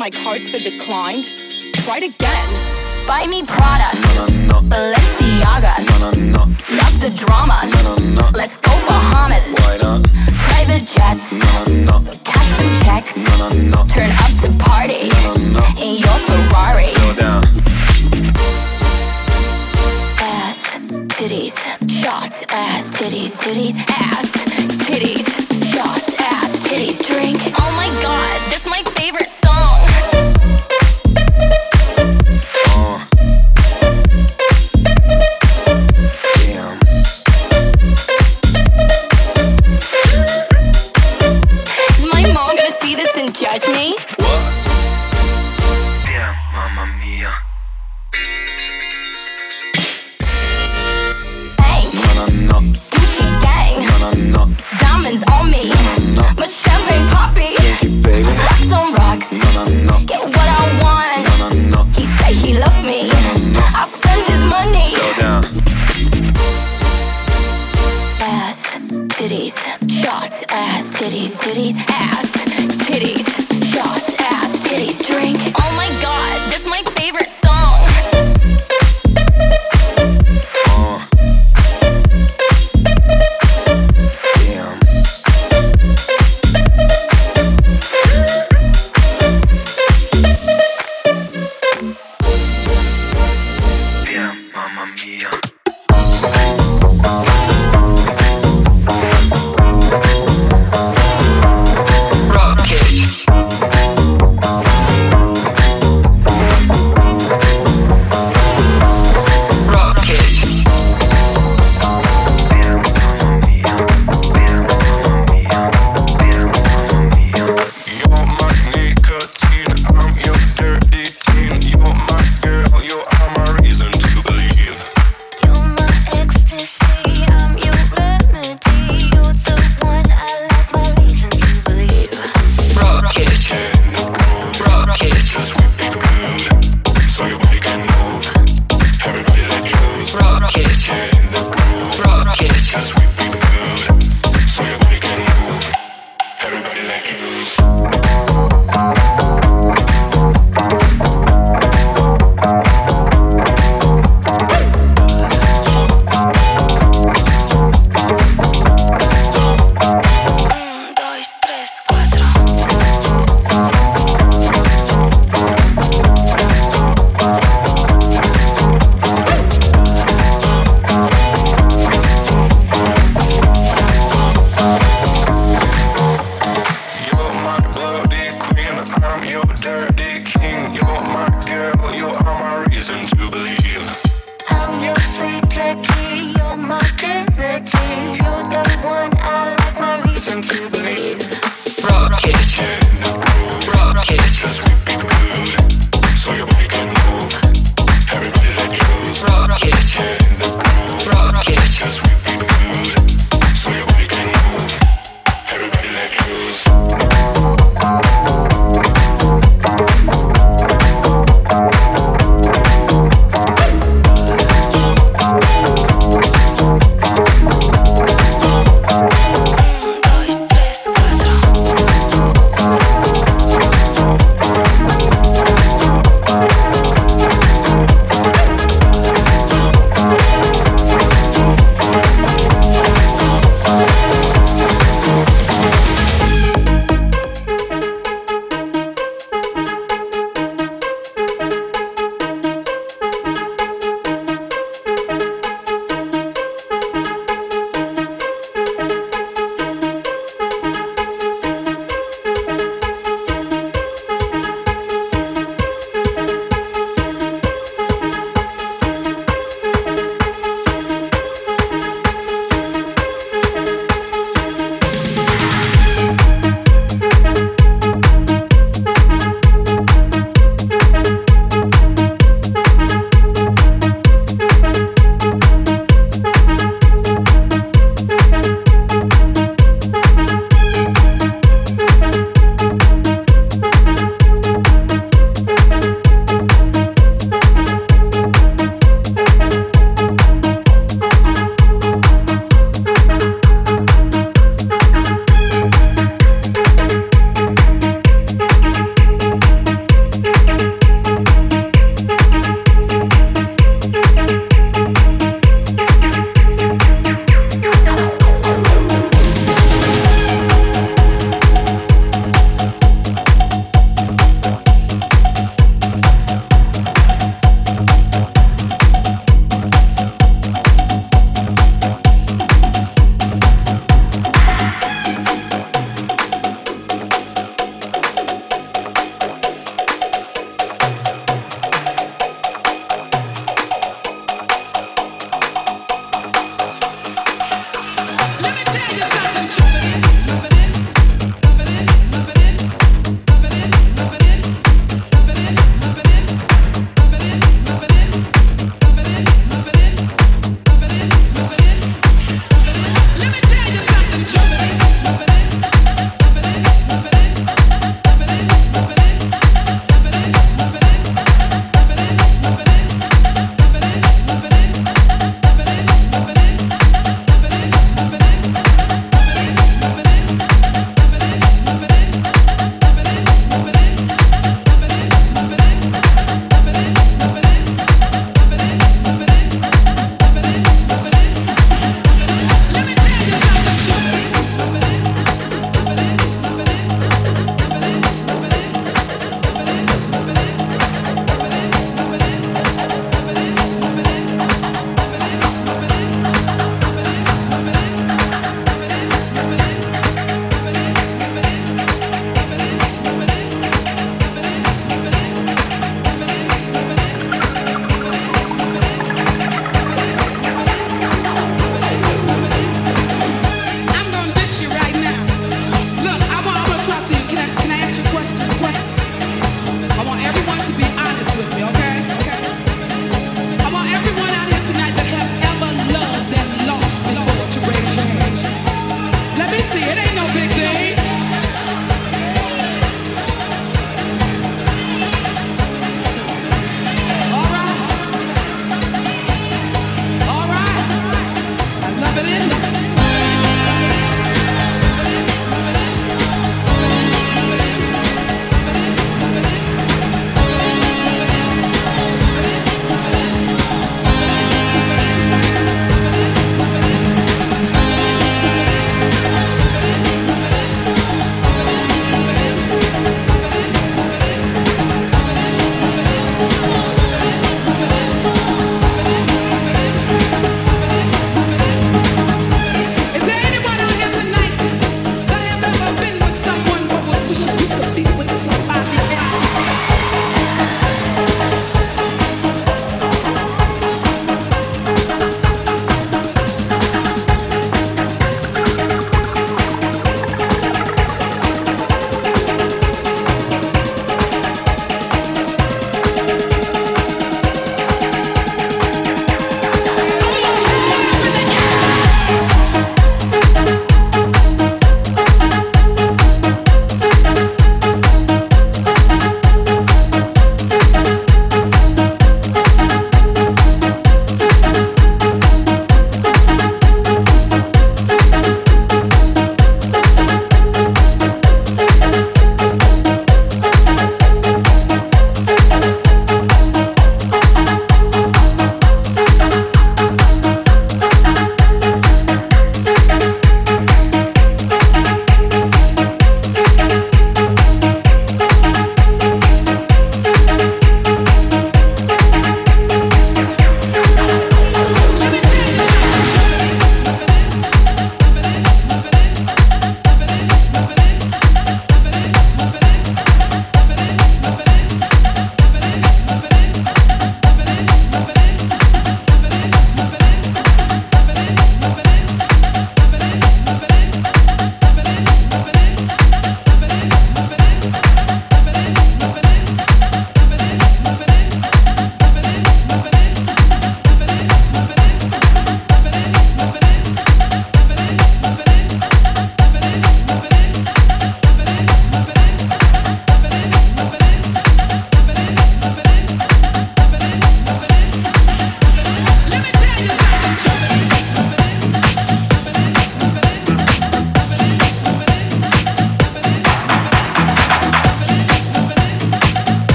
my cards but declined? Tried again. Buy me Prada. No, no, no. Balenciaga. No, no, no. Love the drama. No, no, no. Let's go Bahamas. Why not? Private jets. No, no, no. Cash them checks. No, no, no. Turn up to party. No, no, no. In your Ferrari. Go down. Ass, titties, shots, ass, titties, titties, ass, titties, shots, ass, titties, drink. Oh my god,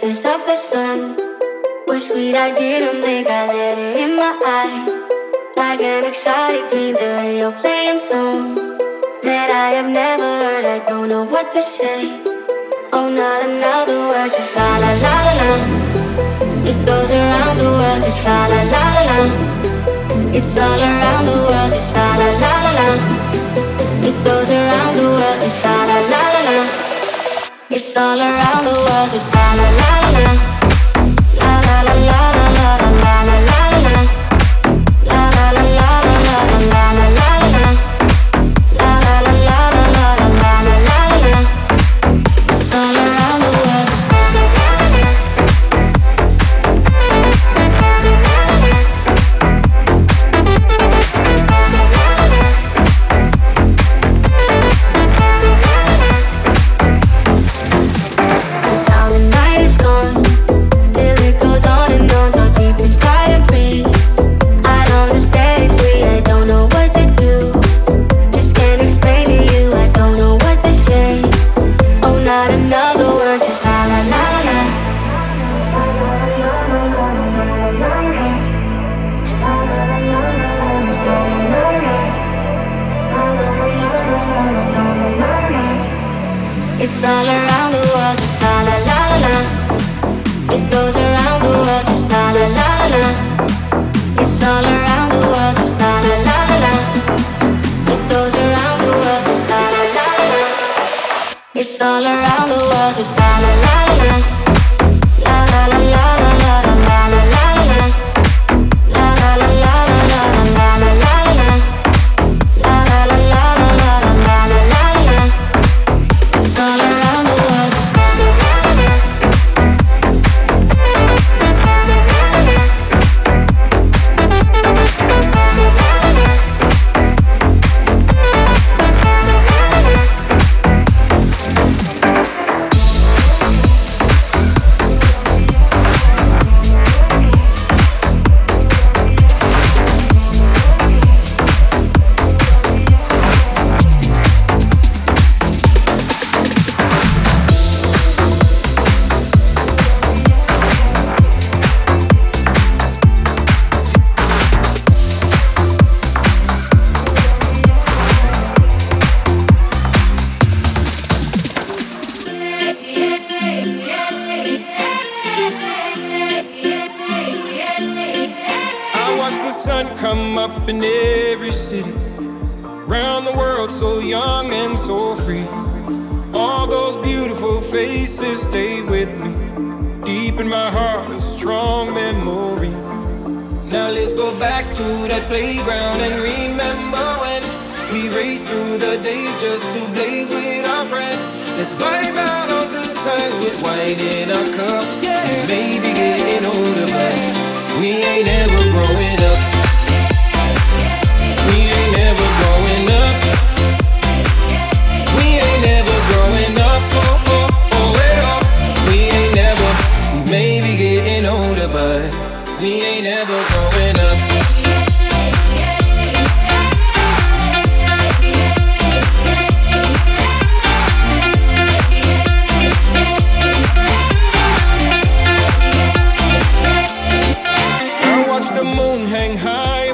faces of the sun were sweet. I didn't think I let it in my eyes. Like an exotic dream, the radio playing songs that I have never heard. I don't know what to say. Oh, not another word, just la la la la la. It goes around the world, just la la la la la. It's all around the world, just la la la la la. It goes around the world, just la la. It's all around the world. It's la la la la. la la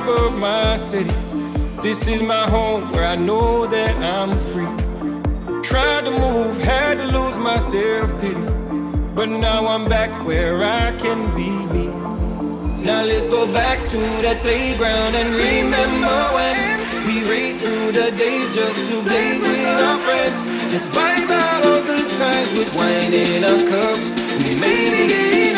above my city. This is my home where I know that I'm free. Tried to move, had to lose my self pity. But now I'm back where I can be me. Now let's go back to that playground and remember when we raced through the days just to play with our friends. Let's vibe out all good times with wine in our cups. We made it.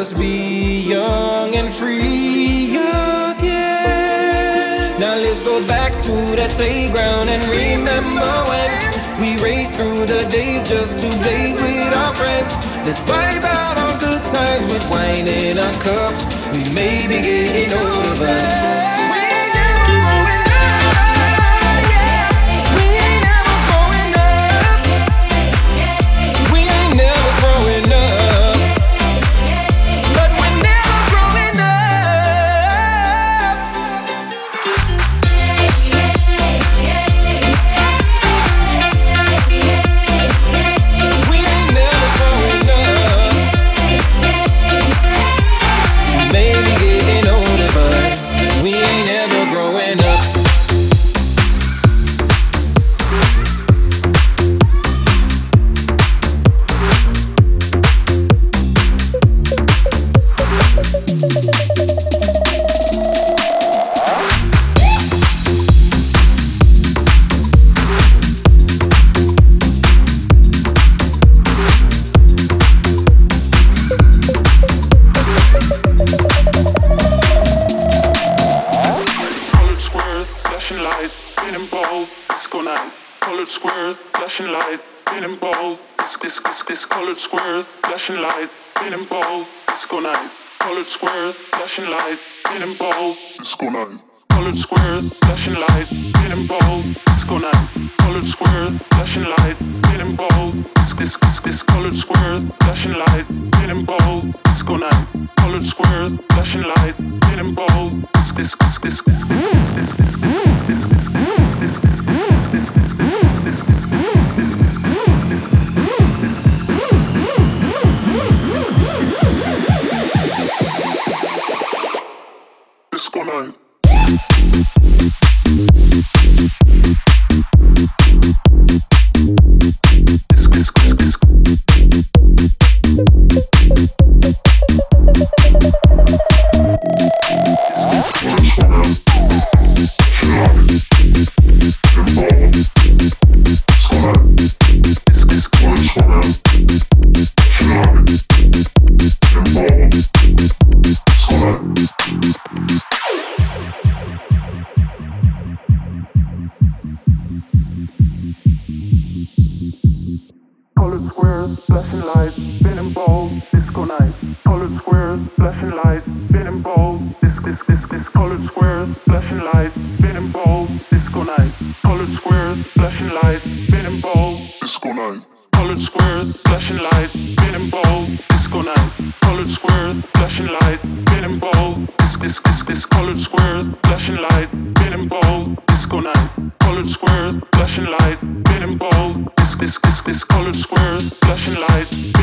just be young and free again. Now let's go back to that playground and remember when we raced through the days just to play with our friends. Let's vibe out our good times with wine in our cups. We may be getting older. squares, flashing light, getting bold, disco night. Colored squares, flashing light, getting bold. This, this, this, colored squares, flashing light.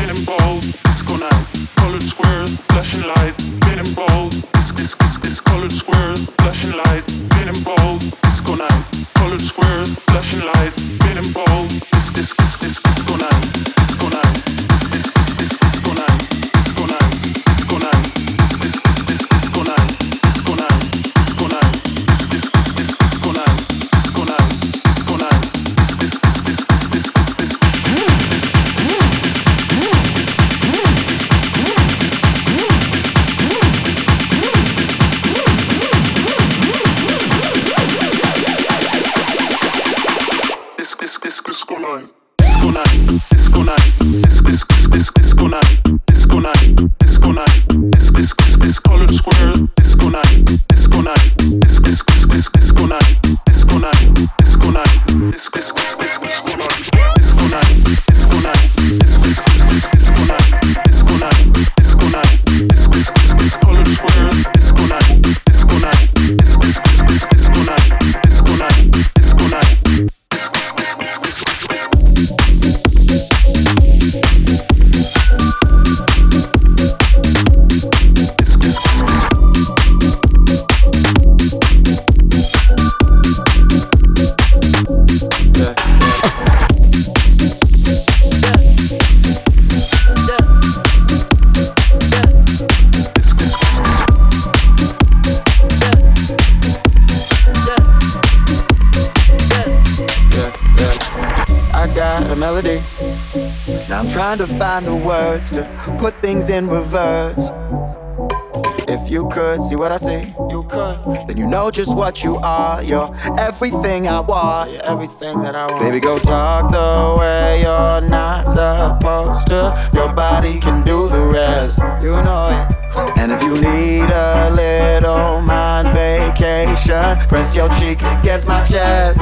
what you are. You're everything I want, you're everything that I want. Baby, go talk the way you're not supposed to. Your body can do the rest, you know it. And if you need a little mind vacation, press your cheek against my chest.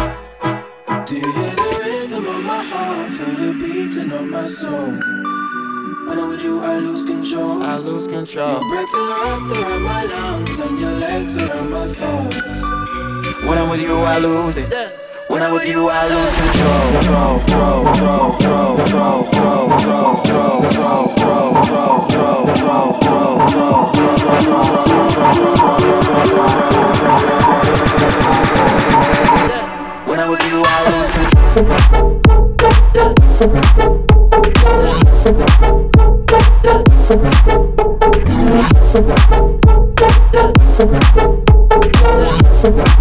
Do you hear the rhythm of my heart? Feel the beating of my soul. When I'm with you, I lose control. I lose control. Your breath is wrapped around my lungs and your legs around my thighs. When I'm with you, I lose it. When I'm with you, I lose control. Control, control, control, control, control, control, control, control, control, control, control, control, control, control, control, control, control, control, Thank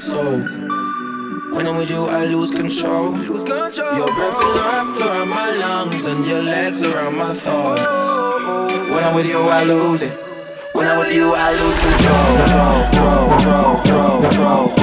soul. When I'm with you, I lose control. Your breath is wrapped around my lungs and your legs around my thighs. When I'm with you, I lose it. When I'm with you, I lose control. control, control, control, control.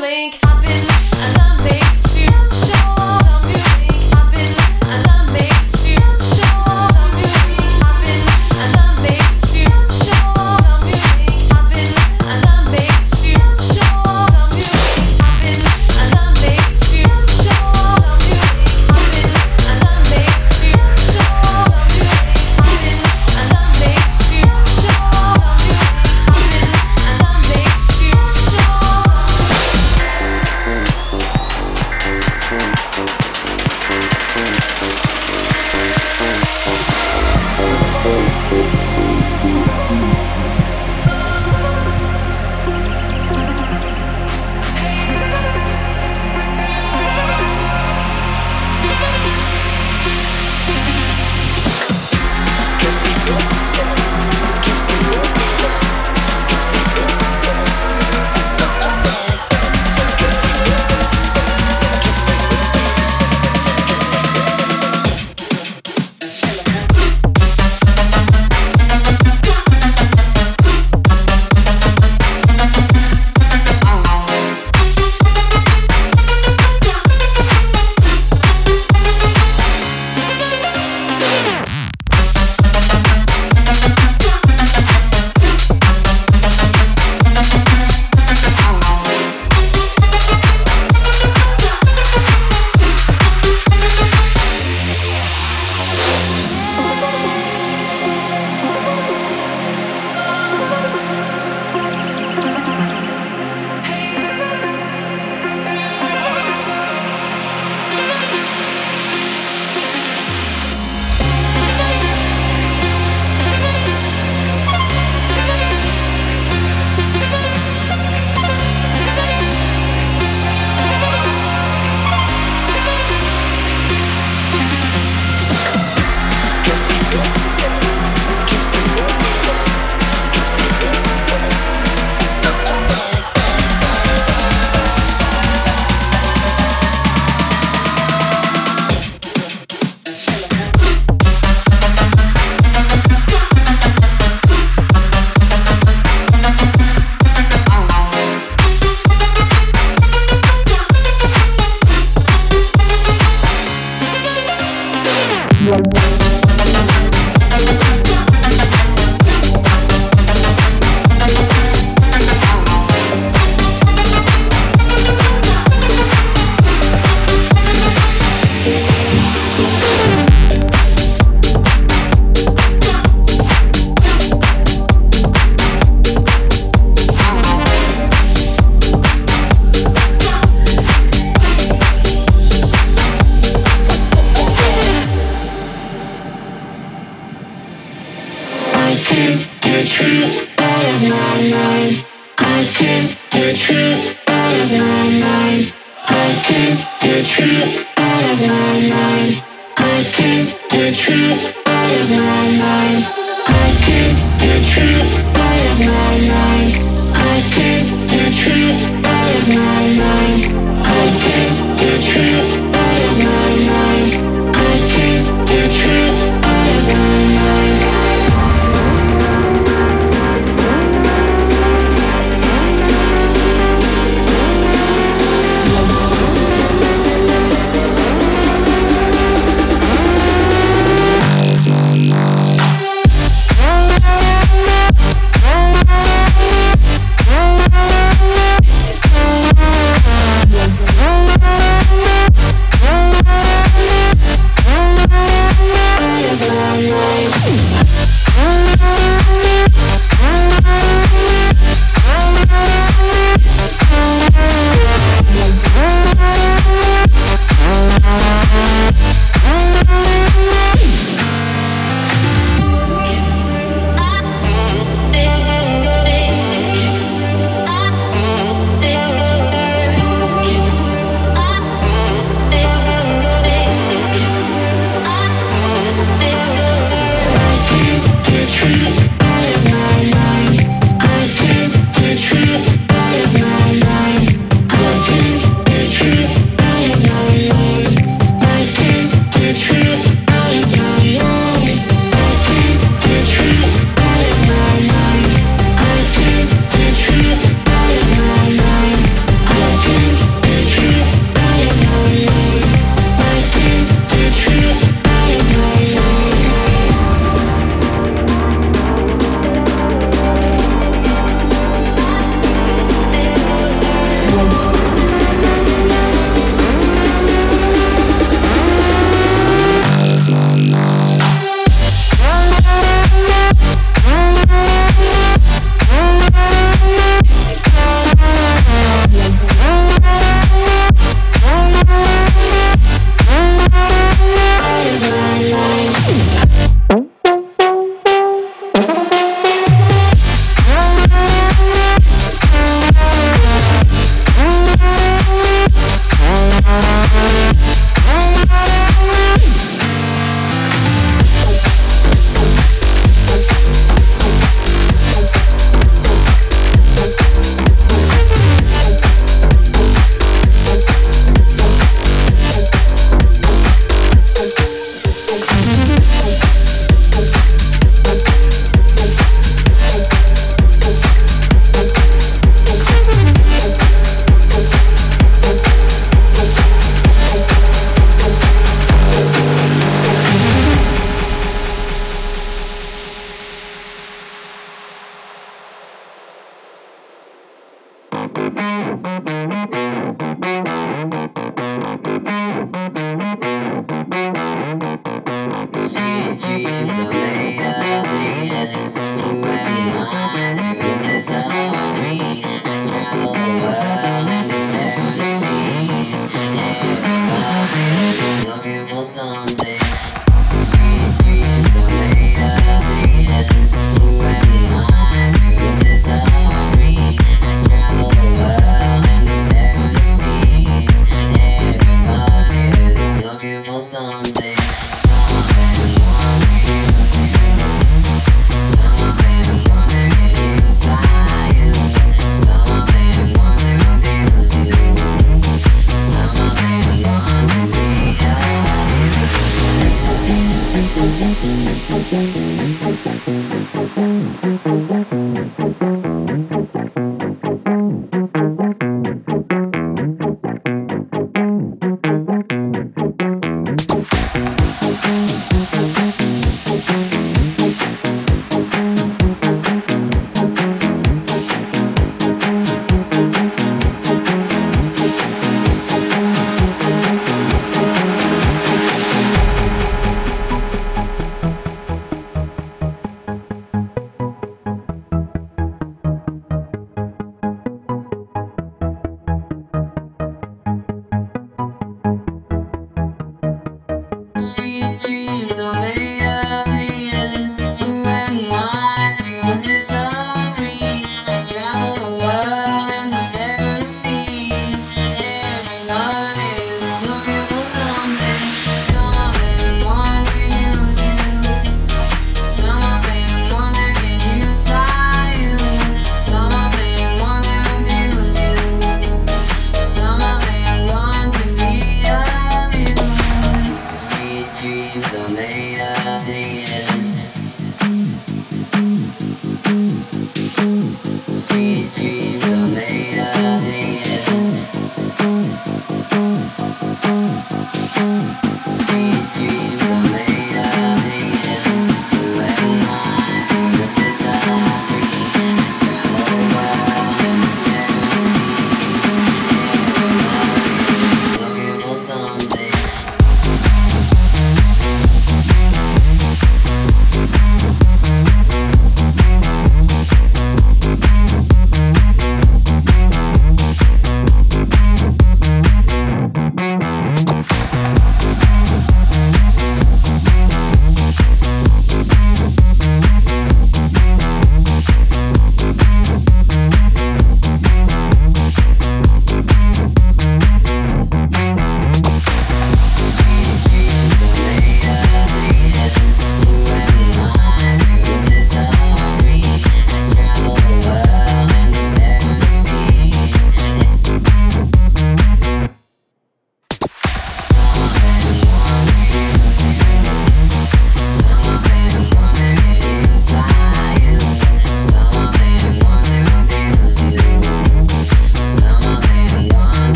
blink.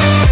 We'll